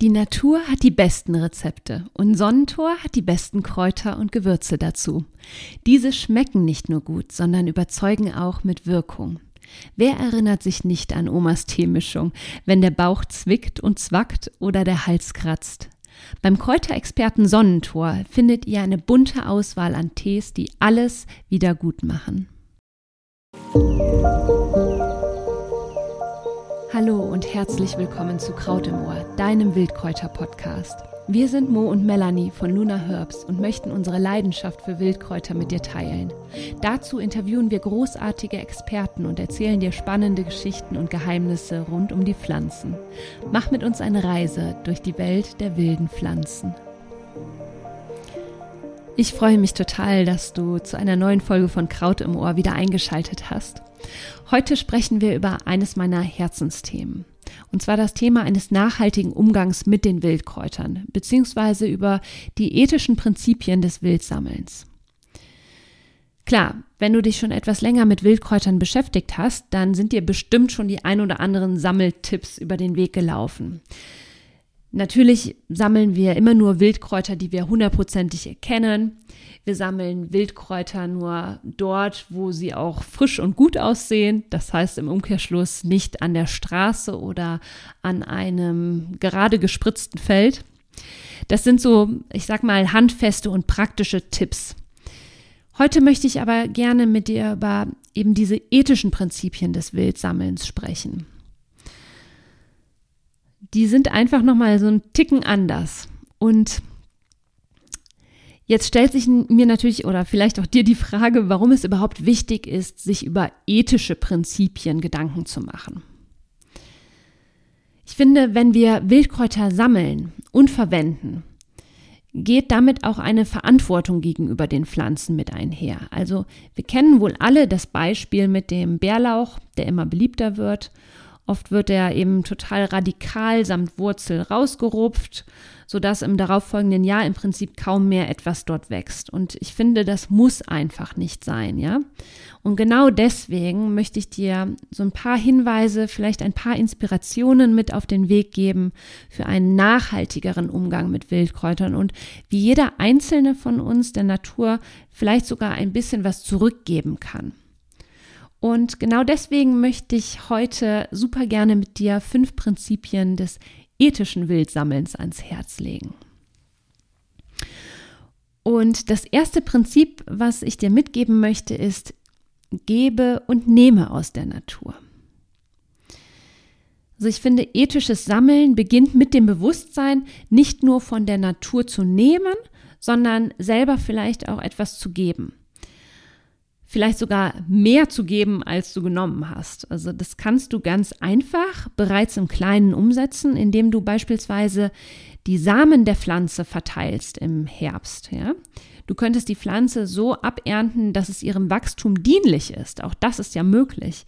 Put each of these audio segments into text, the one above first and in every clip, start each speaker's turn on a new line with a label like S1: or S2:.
S1: Die Natur hat die besten Rezepte und Sonnentor hat die besten Kräuter und Gewürze dazu. Diese schmecken nicht nur gut, sondern überzeugen auch mit Wirkung. Wer erinnert sich nicht an Omas Teemischung, wenn der Bauch zwickt und zwackt oder der Hals kratzt? Beim Kräuterexperten Sonnentor findet ihr eine bunte Auswahl an Tees, die alles wieder gut machen. Hallo und herzlich willkommen zu Kraut im Ohr, deinem Wildkräuter-Podcast. Wir sind Mo und Melanie von Luna Herbs und möchten unsere Leidenschaft für Wildkräuter mit dir teilen. Dazu interviewen wir großartige Experten und erzählen dir spannende Geschichten und Geheimnisse rund um die Pflanzen. Mach mit uns eine Reise durch die Welt der wilden Pflanzen. Ich freue mich total, dass du zu einer neuen Folge von Kraut im Ohr wieder eingeschaltet hast. Heute sprechen wir über eines meiner Herzensthemen. Und zwar das Thema eines nachhaltigen Umgangs mit den Wildkräutern, beziehungsweise über die ethischen Prinzipien des Wildsammelns. Klar, wenn du dich schon etwas länger mit Wildkräutern beschäftigt hast, dann sind dir bestimmt schon die ein oder anderen Sammeltipps über den Weg gelaufen. Natürlich sammeln wir immer nur Wildkräuter, die wir hundertprozentig erkennen. Wir sammeln Wildkräuter nur dort, wo sie auch frisch und gut aussehen. Das heißt im Umkehrschluss nicht an der Straße oder an einem gerade gespritzten Feld. Das sind so, ich sag mal, handfeste und praktische Tipps. Heute möchte ich aber gerne mit dir über eben diese ethischen Prinzipien des Wildsammelns sprechen die sind einfach nochmal so ein Ticken anders. Und jetzt stellt sich mir natürlich oder vielleicht auch dir die Frage, warum es überhaupt wichtig ist, sich über ethische Prinzipien Gedanken zu machen. Ich finde, wenn wir Wildkräuter sammeln und verwenden, geht damit auch eine Verantwortung gegenüber den Pflanzen mit einher. Also wir kennen wohl alle das Beispiel mit dem Bärlauch, der immer beliebter wird Oft wird er eben total radikal samt Wurzel rausgerupft, sodass im darauffolgenden Jahr im Prinzip kaum mehr etwas dort wächst. Und ich finde, das muss einfach nicht sein, ja. Und genau deswegen möchte ich dir so ein paar Hinweise, vielleicht ein paar Inspirationen mit auf den Weg geben für einen nachhaltigeren Umgang mit Wildkräutern und wie jeder einzelne von uns der Natur vielleicht sogar ein bisschen was zurückgeben kann. Und genau deswegen möchte ich heute super gerne mit dir fünf Prinzipien des ethischen Wildsammelns ans Herz legen. Und das erste Prinzip, was ich dir mitgeben möchte, ist, gebe und nehme aus der Natur. Also ich finde, ethisches Sammeln beginnt mit dem Bewusstsein, nicht nur von der Natur zu nehmen, sondern selber vielleicht auch etwas zu geben vielleicht sogar mehr zu geben, als du genommen hast. Also das kannst du ganz einfach bereits im Kleinen umsetzen, indem du beispielsweise die Samen der Pflanze verteilst im Herbst. Ja? Du könntest die Pflanze so abernten, dass es ihrem Wachstum dienlich ist. Auch das ist ja möglich.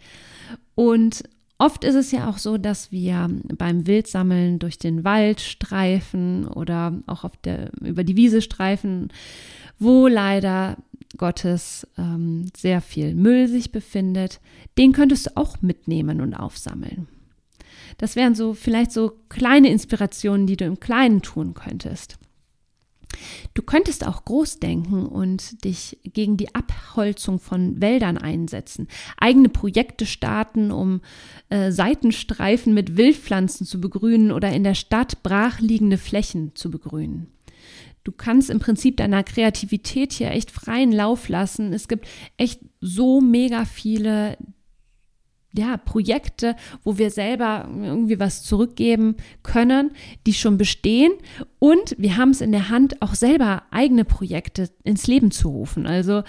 S1: Und Oft ist es ja auch so, dass wir beim Wildsammeln durch den Wald streifen oder auch der, über die Wiese streifen, wo leider Gottes ähm, sehr viel Müll sich befindet, den könntest du auch mitnehmen und aufsammeln. Das wären so vielleicht so kleine Inspirationen, die du im Kleinen tun könntest. Du könntest auch groß denken und dich gegen die Abholzung von Wäldern einsetzen, eigene Projekte starten, um äh, Seitenstreifen mit Wildpflanzen zu begrünen oder in der Stadt brachliegende Flächen zu begrünen. Du kannst im Prinzip deiner Kreativität hier echt freien Lauf lassen. Es gibt echt so mega viele ja, Projekte, wo wir selber irgendwie was zurückgeben können, die schon bestehen. Und wir haben es in der Hand, auch selber eigene Projekte ins Leben zu rufen. Also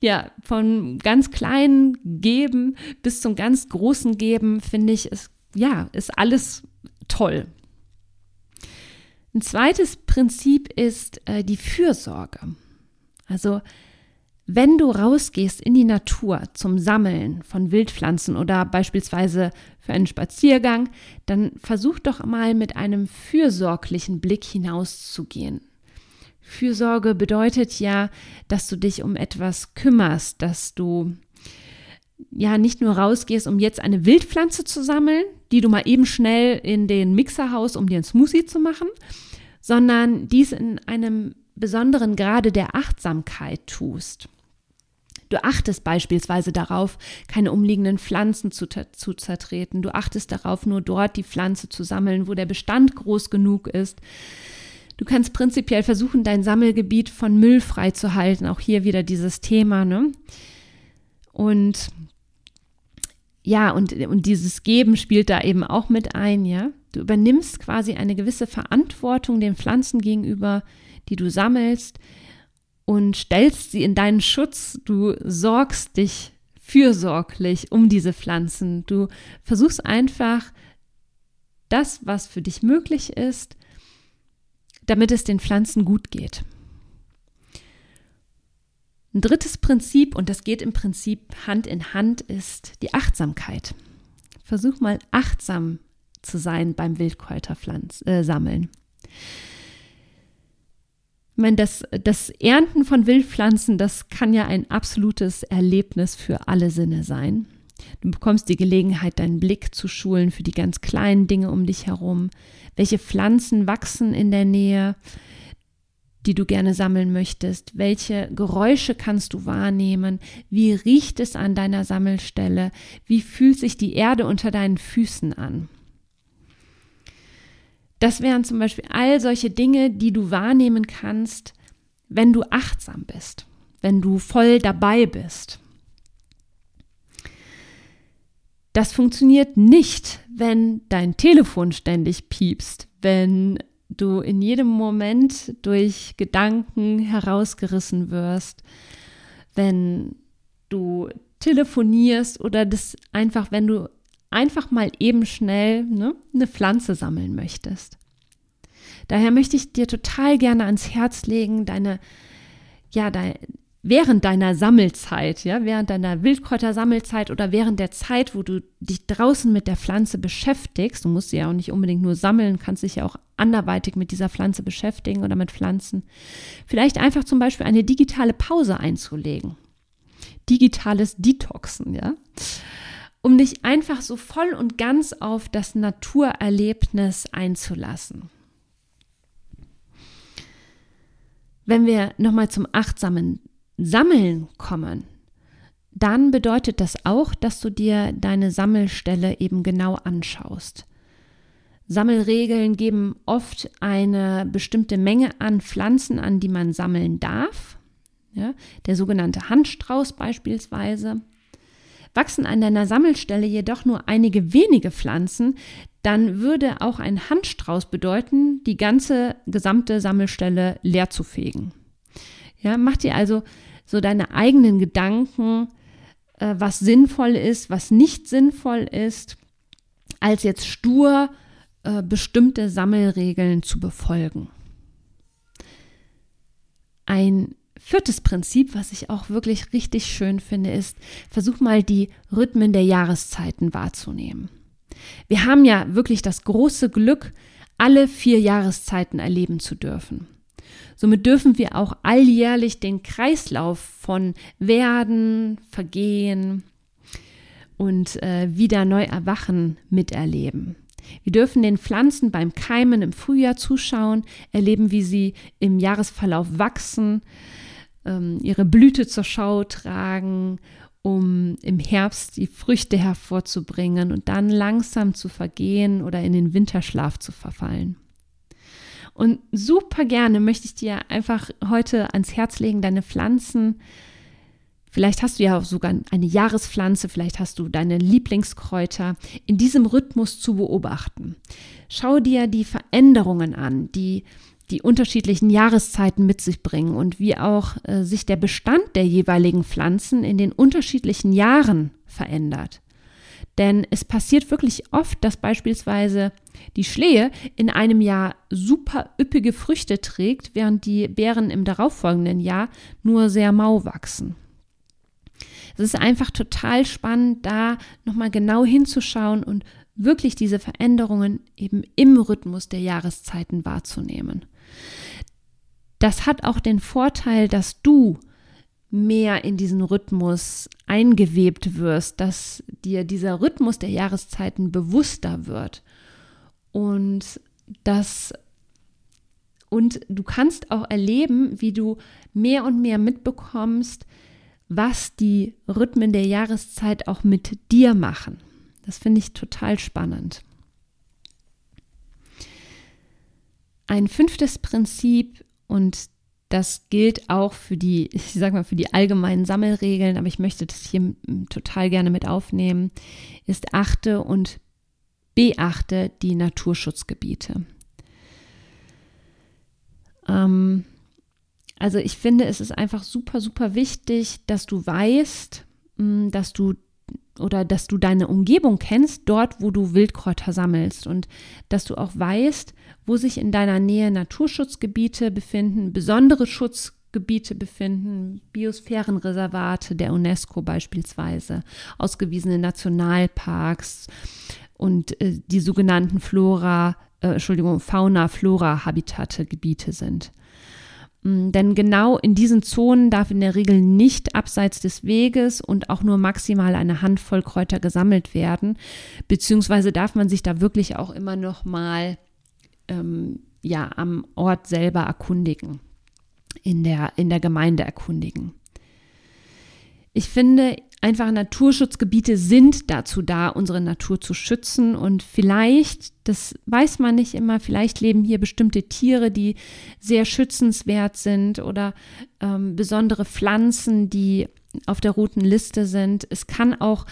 S1: ja, von ganz kleinen Geben bis zum ganz großen Geben, finde ich, ist, ja, ist alles toll. Ein zweites Prinzip ist äh, die Fürsorge. Also wenn du rausgehst in die Natur zum Sammeln von Wildpflanzen oder beispielsweise für einen Spaziergang, dann versuch doch mal mit einem fürsorglichen Blick hinauszugehen. Fürsorge bedeutet ja, dass du dich um etwas kümmerst, dass du ja nicht nur rausgehst, um jetzt eine Wildpflanze zu sammeln, die du mal eben schnell in den Mixer haust, um dir einen Smoothie zu machen, sondern dies in einem besonderen Grade der Achtsamkeit tust. Du achtest beispielsweise darauf, keine umliegenden Pflanzen zu, zu zertreten. Du achtest darauf, nur dort die Pflanze zu sammeln, wo der Bestand groß genug ist. Du kannst prinzipiell versuchen, dein Sammelgebiet von Müll frei zu halten. Auch hier wieder dieses Thema. Ne? Und ja, und, und dieses Geben spielt da eben auch mit ein, ja. Du übernimmst quasi eine gewisse Verantwortung den Pflanzen gegenüber, die du sammelst und stellst sie in deinen Schutz. Du sorgst dich fürsorglich um diese Pflanzen. Du versuchst einfach das, was für dich möglich ist, damit es den Pflanzen gut geht. Ein drittes Prinzip, und das geht im Prinzip Hand in Hand, ist die Achtsamkeit. Versuch mal achtsam zu sein beim Wildkräuterpflanz äh, sammeln. Ich meine, das, das Ernten von Wildpflanzen, das kann ja ein absolutes Erlebnis für alle Sinne sein. Du bekommst die Gelegenheit, deinen Blick zu schulen für die ganz kleinen Dinge um dich herum. Welche Pflanzen wachsen in der Nähe, die du gerne sammeln möchtest? Welche Geräusche kannst du wahrnehmen? Wie riecht es an deiner Sammelstelle? Wie fühlt sich die Erde unter deinen Füßen an? Das wären zum Beispiel all solche Dinge, die du wahrnehmen kannst, wenn du achtsam bist, wenn du voll dabei bist. Das funktioniert nicht, wenn dein Telefon ständig piepst, wenn du in jedem Moment durch Gedanken herausgerissen wirst, wenn du telefonierst oder das einfach, wenn du einfach mal eben schnell ne, eine Pflanze sammeln möchtest. Daher möchte ich dir total gerne ans Herz legen, deine, ja, dein, während deiner Sammelzeit, ja, während deiner Wildkräutersammelzeit oder während der Zeit, wo du dich draußen mit der Pflanze beschäftigst, du musst sie ja auch nicht unbedingt nur sammeln, kannst dich ja auch anderweitig mit dieser Pflanze beschäftigen oder mit Pflanzen, vielleicht einfach zum Beispiel eine digitale Pause einzulegen. Digitales Detoxen, ja um dich einfach so voll und ganz auf das Naturerlebnis einzulassen. Wenn wir nochmal zum achtsamen Sammeln kommen, dann bedeutet das auch, dass du dir deine Sammelstelle eben genau anschaust. Sammelregeln geben oft eine bestimmte Menge an Pflanzen an, die man sammeln darf. Ja, der sogenannte Handstrauß beispielsweise. Wachsen an deiner Sammelstelle jedoch nur einige wenige Pflanzen, dann würde auch ein Handstrauß bedeuten, die ganze gesamte Sammelstelle leer zu fegen. Ja, mach dir also so deine eigenen Gedanken, äh, was sinnvoll ist, was nicht sinnvoll ist, als jetzt stur äh, bestimmte Sammelregeln zu befolgen. Ein Viertes Prinzip, was ich auch wirklich richtig schön finde, ist, versuch mal die Rhythmen der Jahreszeiten wahrzunehmen. Wir haben ja wirklich das große Glück, alle vier Jahreszeiten erleben zu dürfen. Somit dürfen wir auch alljährlich den Kreislauf von Werden, Vergehen und äh, wieder neu erwachen miterleben. Wir dürfen den Pflanzen beim Keimen im Frühjahr zuschauen, erleben, wie sie im Jahresverlauf wachsen, ähm, ihre Blüte zur Schau tragen, um im Herbst die Früchte hervorzubringen und dann langsam zu vergehen oder in den Winterschlaf zu verfallen. Und super gerne möchte ich dir einfach heute ans Herz legen, deine Pflanzen. Vielleicht hast du ja sogar eine Jahrespflanze, vielleicht hast du deine Lieblingskräuter in diesem Rhythmus zu beobachten. Schau dir die Veränderungen an, die die unterschiedlichen Jahreszeiten mit sich bringen und wie auch äh, sich der Bestand der jeweiligen Pflanzen in den unterschiedlichen Jahren verändert. Denn es passiert wirklich oft, dass beispielsweise die Schlehe in einem Jahr super üppige Früchte trägt, während die Beeren im darauffolgenden Jahr nur sehr mau wachsen. Es ist einfach total spannend, da nochmal genau hinzuschauen und wirklich diese Veränderungen eben im Rhythmus der Jahreszeiten wahrzunehmen. Das hat auch den Vorteil, dass du mehr in diesen Rhythmus eingewebt wirst, dass dir dieser Rhythmus der Jahreszeiten bewusster wird und das und du kannst auch erleben, wie du mehr und mehr mitbekommst, was die Rhythmen der Jahreszeit auch mit dir machen. Das finde ich total spannend. Ein fünftes Prinzip und das gilt auch für die, ich sag mal, für die allgemeinen Sammelregeln, aber ich möchte das hier total gerne mit aufnehmen, ist achte und beachte die Naturschutzgebiete. Ähm, also ich finde, es ist einfach super, super wichtig, dass du weißt, mm, dass du oder dass du deine Umgebung kennst, dort, wo du Wildkräuter sammelst und dass du auch weißt, wo sich in deiner Nähe Naturschutzgebiete befinden, besondere Schutzgebiete befinden, Biosphärenreservate der UNESCO beispielsweise, ausgewiesene Nationalparks und äh, die sogenannten Flora, äh, Entschuldigung, Fauna-Flora-Habitate Gebiete sind. Mm, denn genau in diesen Zonen darf in der Regel nicht abseits des Weges und auch nur maximal eine Handvoll Kräuter gesammelt werden, beziehungsweise darf man sich da wirklich auch immer noch mal ähm, ja am Ort selber erkundigen, in der in der Gemeinde erkundigen. Ich finde, einfach Naturschutzgebiete sind dazu da, unsere Natur zu schützen. Und vielleicht, das weiß man nicht immer, vielleicht leben hier bestimmte Tiere, die sehr schützenswert sind oder ähm, besondere Pflanzen, die auf der roten Liste sind. Es kann auch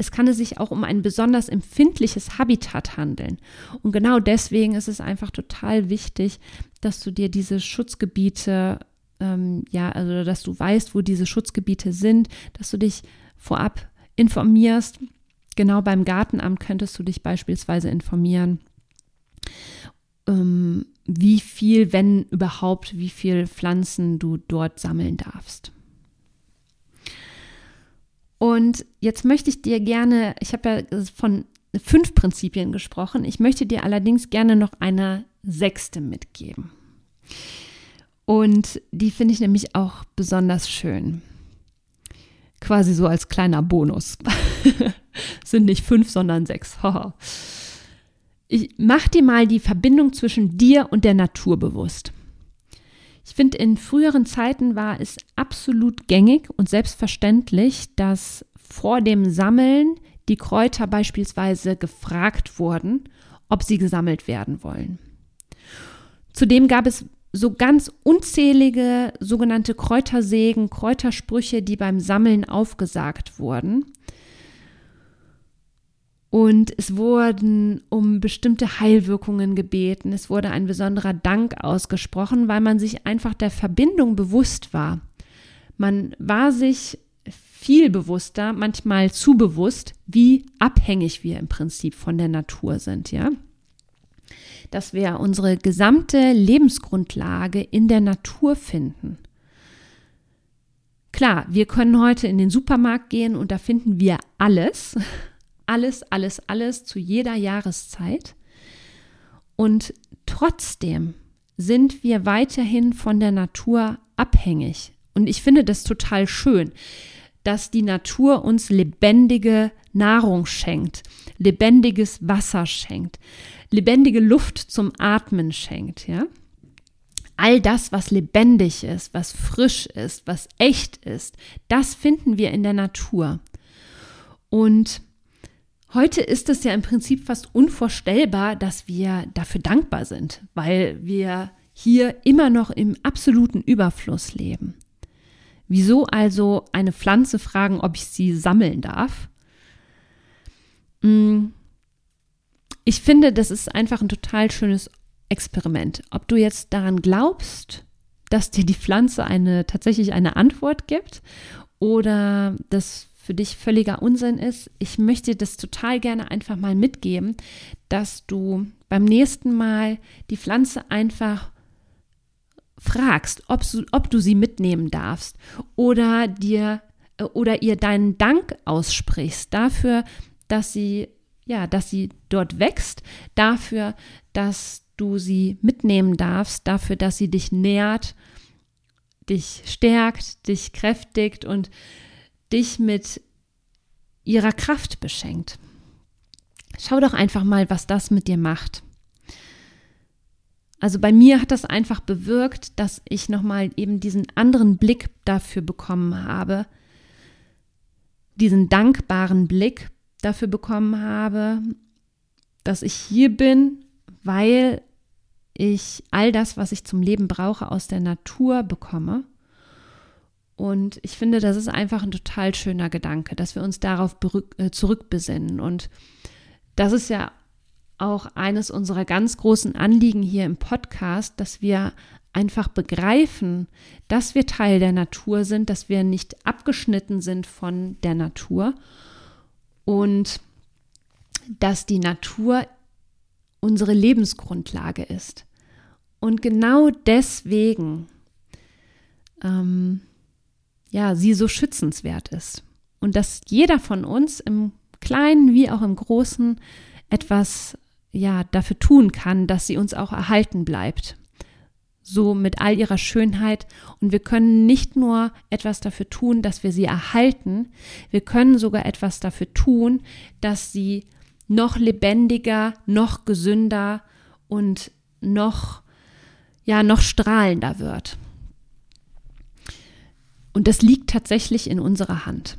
S1: es kann sich auch um ein besonders empfindliches Habitat handeln. Und genau deswegen ist es einfach total wichtig, dass du dir diese Schutzgebiete ähm, ja, also dass du weißt, wo diese Schutzgebiete sind, dass du dich vorab informierst. Genau beim Gartenamt könntest du dich beispielsweise informieren, ähm, wie viel, wenn überhaupt, wie viel Pflanzen du dort sammeln darfst. Und jetzt möchte ich dir gerne, ich habe ja von fünf Prinzipien gesprochen, ich möchte dir allerdings gerne noch eine sechste mitgeben. Und die finde ich nämlich auch besonders schön. Quasi so als kleiner Bonus. Sind nicht fünf, sondern sechs. ich mach dir mal die Verbindung zwischen dir und der Natur bewusst. Ich finde, in früheren Zeiten war es absolut gängig und selbstverständlich, dass vor dem Sammeln die Kräuter beispielsweise gefragt wurden, ob sie gesammelt werden wollen. Zudem gab es so ganz unzählige sogenannte Kräutersägen, Kräutersprüche, die beim Sammeln aufgesagt wurden. Und es wurden um bestimmte Heilwirkungen gebeten. Es wurde ein besonderer Dank ausgesprochen, weil man sich einfach der Verbindung bewusst war. Man war sich viel bewusster, manchmal zu bewusst, wie abhängig wir im Prinzip von der Natur sind, ja dass wir unsere gesamte Lebensgrundlage in der Natur finden. Klar, wir können heute in den Supermarkt gehen und da finden wir alles, alles, alles, alles zu jeder Jahreszeit. Und trotzdem sind wir weiterhin von der Natur abhängig. Und ich finde das total schön, dass die Natur uns lebendige Nahrung schenkt, lebendiges Wasser schenkt, lebendige Luft zum Atmen schenkt, ja? All das, was lebendig ist, was frisch ist, was echt ist, das finden wir in der Natur. Und heute ist es ja im Prinzip fast unvorstellbar, dass wir dafür dankbar sind, weil wir hier immer noch im absoluten Überfluss leben. Wieso also eine Pflanze fragen, ob ich sie sammeln darf? Hm, ich finde, das ist einfach ein total schönes Experiment. Ob du jetzt daran glaubst, dass dir die Pflanze eine tatsächlich eine Antwort gibt oder das für dich völliger Unsinn ist, ich möchte das total gerne einfach mal mitgeben, dass du beim nächsten Mal die Pflanze einfach fragst, ob, ob du sie mitnehmen darfst oder dir oder ihr deinen Dank aussprichst dafür, dass sie ja, dass sie dort wächst, dafür, dass du sie mitnehmen darfst, dafür, dass sie dich nährt, dich stärkt, dich kräftigt und dich mit ihrer Kraft beschenkt. Schau doch einfach mal, was das mit dir macht. Also bei mir hat das einfach bewirkt, dass ich nochmal eben diesen anderen Blick dafür bekommen habe, diesen dankbaren Blick dafür bekommen habe, dass ich hier bin, weil ich all das, was ich zum Leben brauche, aus der Natur bekomme. Und ich finde, das ist einfach ein total schöner Gedanke, dass wir uns darauf äh, zurückbesinnen. Und das ist ja auch eines unserer ganz großen Anliegen hier im Podcast, dass wir einfach begreifen, dass wir Teil der Natur sind, dass wir nicht abgeschnitten sind von der Natur und dass die Natur unsere Lebensgrundlage ist. Und genau deswegen, ähm, ja, sie so schützenswert ist. Und dass jeder von uns im Kleinen wie auch im Großen etwas ja dafür tun kann, dass sie uns auch erhalten bleibt. So mit all ihrer Schönheit. Und wir können nicht nur etwas dafür tun, dass wir sie erhalten, wir können sogar etwas dafür tun, dass sie noch lebendiger, noch gesünder und noch, ja, noch strahlender wird. Und das liegt tatsächlich in unserer Hand.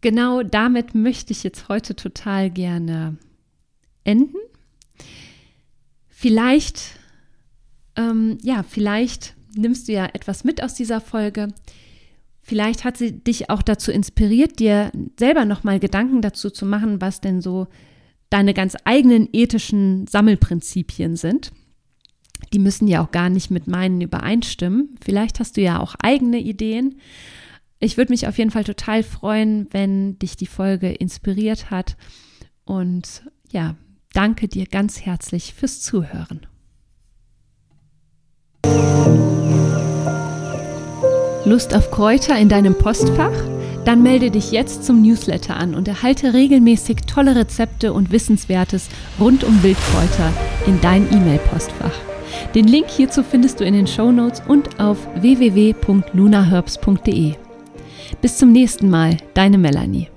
S1: genau damit möchte ich jetzt heute total gerne enden. Vielleicht, ähm, ja, vielleicht nimmst du ja etwas mit aus dieser Folge. Vielleicht hat sie dich auch dazu inspiriert, dir selber nochmal Gedanken dazu zu machen, was denn so deine ganz eigenen ethischen Sammelprinzipien sind. Die müssen ja auch gar nicht mit meinen übereinstimmen. Vielleicht hast du ja auch eigene Ideen. Ich würde mich auf jeden Fall total freuen, wenn dich die Folge inspiriert hat. Und ja, danke dir ganz herzlich fürs Zuhören. Lust auf Kräuter in deinem Postfach? Dann melde dich jetzt zum Newsletter an und erhalte regelmäßig tolle Rezepte und Wissenswertes rund um Wildkräuter in dein E-Mail-Postfach. Den Link hierzu findest du in den Show Notes und auf www.lunaherbs.de. Bis zum nächsten Mal, deine Melanie.